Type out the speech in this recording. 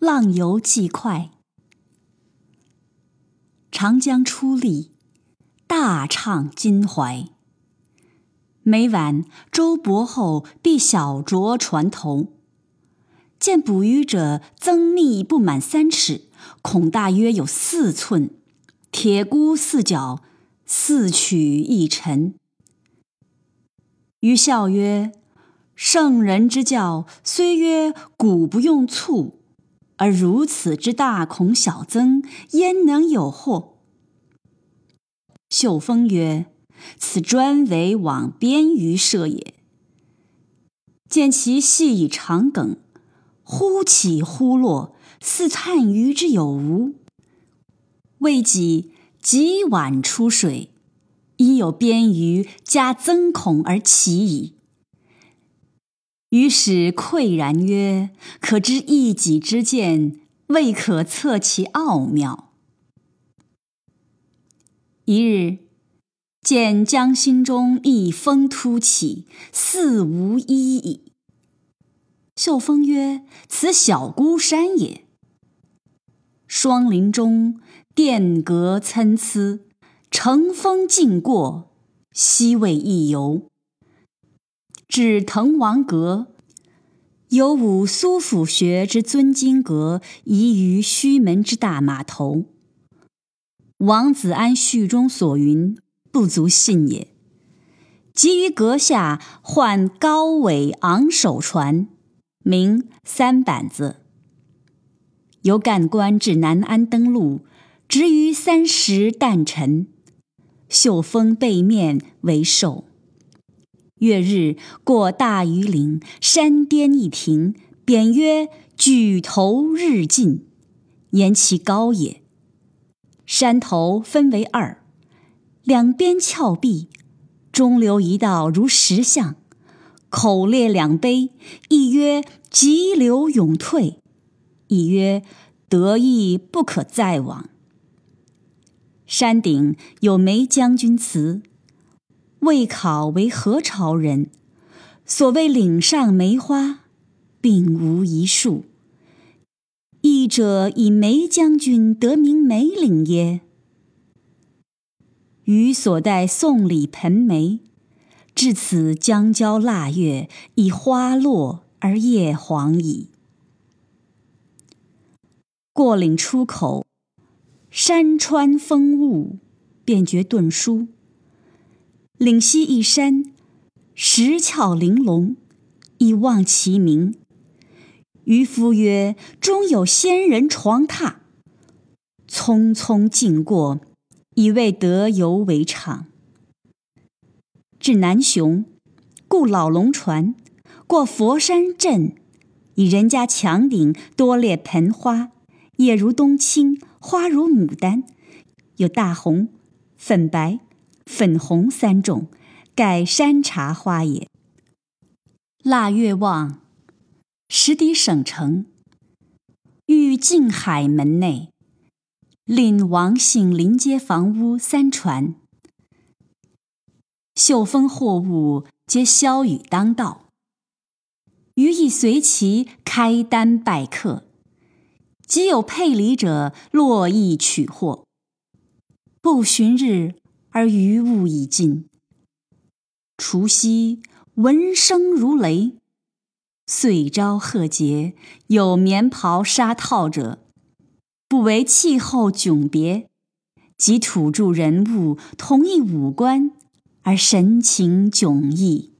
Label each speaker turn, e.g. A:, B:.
A: 浪游既快。长江初历，大畅襟怀。每晚周伯后必小酌船头。见捕鱼者增密不满三尺，孔大约有四寸，铁箍四角，四曲一沉。余笑曰：“圣人之教，虽曰古不用醋，而如此之大孔小增，焉能有祸？”秀峰曰：“此专为往边鱼设也。见其细以长梗。”忽起忽落，似探鱼之有无。未几，即晚出水，已有边鱼加增孔而起矣。于是喟然曰：“可知一己之见，未可测其奥妙。”一日，见江心中一峰突起，似无一矣。秀峰曰：“此小孤山也。霜林中，殿阁参差，乘风尽过，西未一游。至滕王阁，有五苏府学之尊经阁，移于须门之大马头。王子安序中所云，不足信也。即于阁下换高尾昂首船。”名三板子，由干官至南安登陆，值于三十旦辰。秀峰背面为寿。月日过大鱼岭，山巅一亭，匾曰“举头日进”，言其高也。山头分为二，两边峭壁，中流一道如石像。口列两碑，一曰“急流勇退”，一曰“得意不可再往”。山顶有梅将军祠，未考为何朝人？所谓岭上梅花，并无一树。译者以梅将军得名梅岭耶？余所带送礼盆梅。至此将交腊月，已花落而叶黄矣。过岭出口，山川风物，便觉顿舒。岭西一山，石峭玲珑，以望其名。渔夫曰：“中有仙人床榻。”匆匆尽过，以为得游为场。至南雄，雇老龙船，过佛山镇，以人家墙顶多列盆花，叶如冬青，花如牡丹，有大红、粉白、粉红三种，盖山茶花也。腊月望，时抵省城，遇进海门内，令王姓临街房屋三船。秀峰货物皆萧雨当道，余亦随其开单拜客。即有配礼者，络绎取货。不旬日，而余物已尽。除夕闻声如雷，遂朝贺节有棉袍纱套者，不为气候迥别，及土著人物同一五官。而神情迥异。